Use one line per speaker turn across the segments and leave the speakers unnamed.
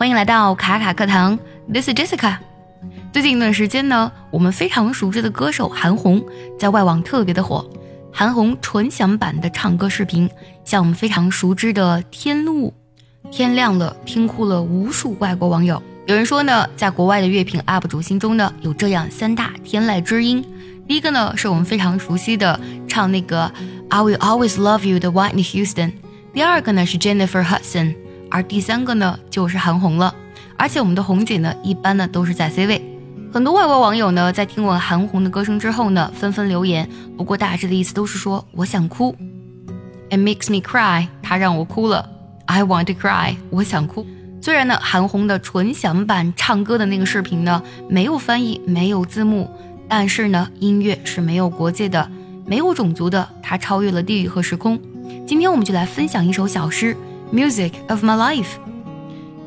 欢迎来到卡卡课堂，This is Jessica。最近一段时间呢，我们非常熟知的歌手韩红在外网特别的火。韩红纯享版的唱歌视频，像我们非常熟知的《天路》，天亮了，听哭了无数外国网友。有人说呢，在国外的乐评 UP 主心中呢，有这样三大天籁之音。第一个呢，是我们非常熟悉的唱那个 I Will Always Love You 的 Whitney Houston。第二个呢是 Jennifer Hudson，而第三个呢就是韩红了。而且我们的红姐呢，一般呢都是在 C 位。很多外国网友呢，在听完韩红的歌声之后呢，纷纷留言。不过大致的意思都是说，我想哭。It makes me cry，它让我哭了。I want to cry，我想哭。虽然呢，韩红的纯享版唱歌的那个视频呢，没有翻译，没有字幕，但是呢，音乐是没有国界的，没有种族的，它超越了地域和时空。今天我们就来分享一首小诗《Music of My Life》。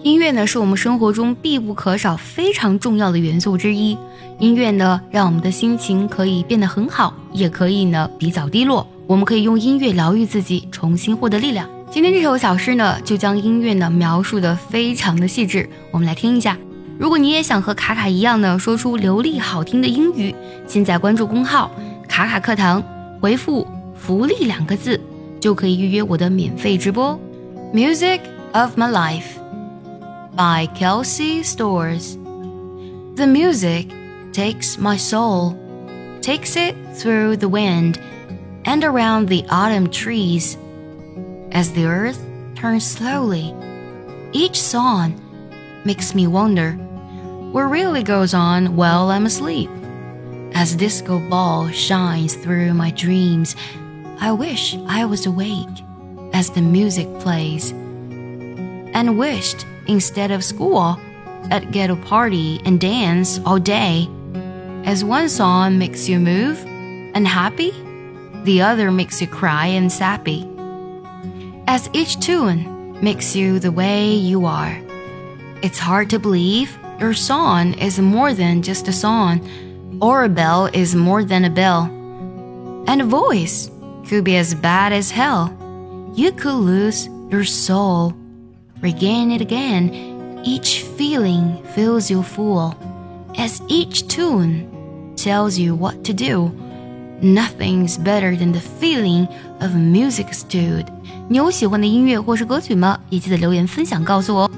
音乐呢，是我们生活中必不可少、非常重要的元素之一。音乐呢，让我们的心情可以变得很好，也可以呢比较低落。我们可以用音乐疗愈自己，重新获得力量。今天这首小诗呢，就将音乐呢描述的非常的细致。我们来听一下。如果你也想和卡卡一样呢，说出流利好听的英语，现在关注公号“卡卡课堂”，回复“福利”两个字，就可以预约我的免费直播。Music of my Life by Kelsey Stores. The music takes my soul, takes it through the wind and around the autumn trees. As the earth turns slowly, each song makes me wonder what really goes on while I'm asleep. As disco ball shines through my dreams, I wish I was awake as the music plays, and wished instead of school, I'd get a party and dance all day. As one song makes you move and happy, the other makes you cry and sappy. As each tune makes you the way you are. It's hard to believe your song is more than just a song, or a bell is more than a bell. And a voice could be as bad as hell You could lose your soul regain it again. Each feeling fills you full, as each tune tells you what to do. Nothing's better than the feeling of music, dude. 你有喜欢的音乐或是歌曲吗？也记得留言分享告诉我哦。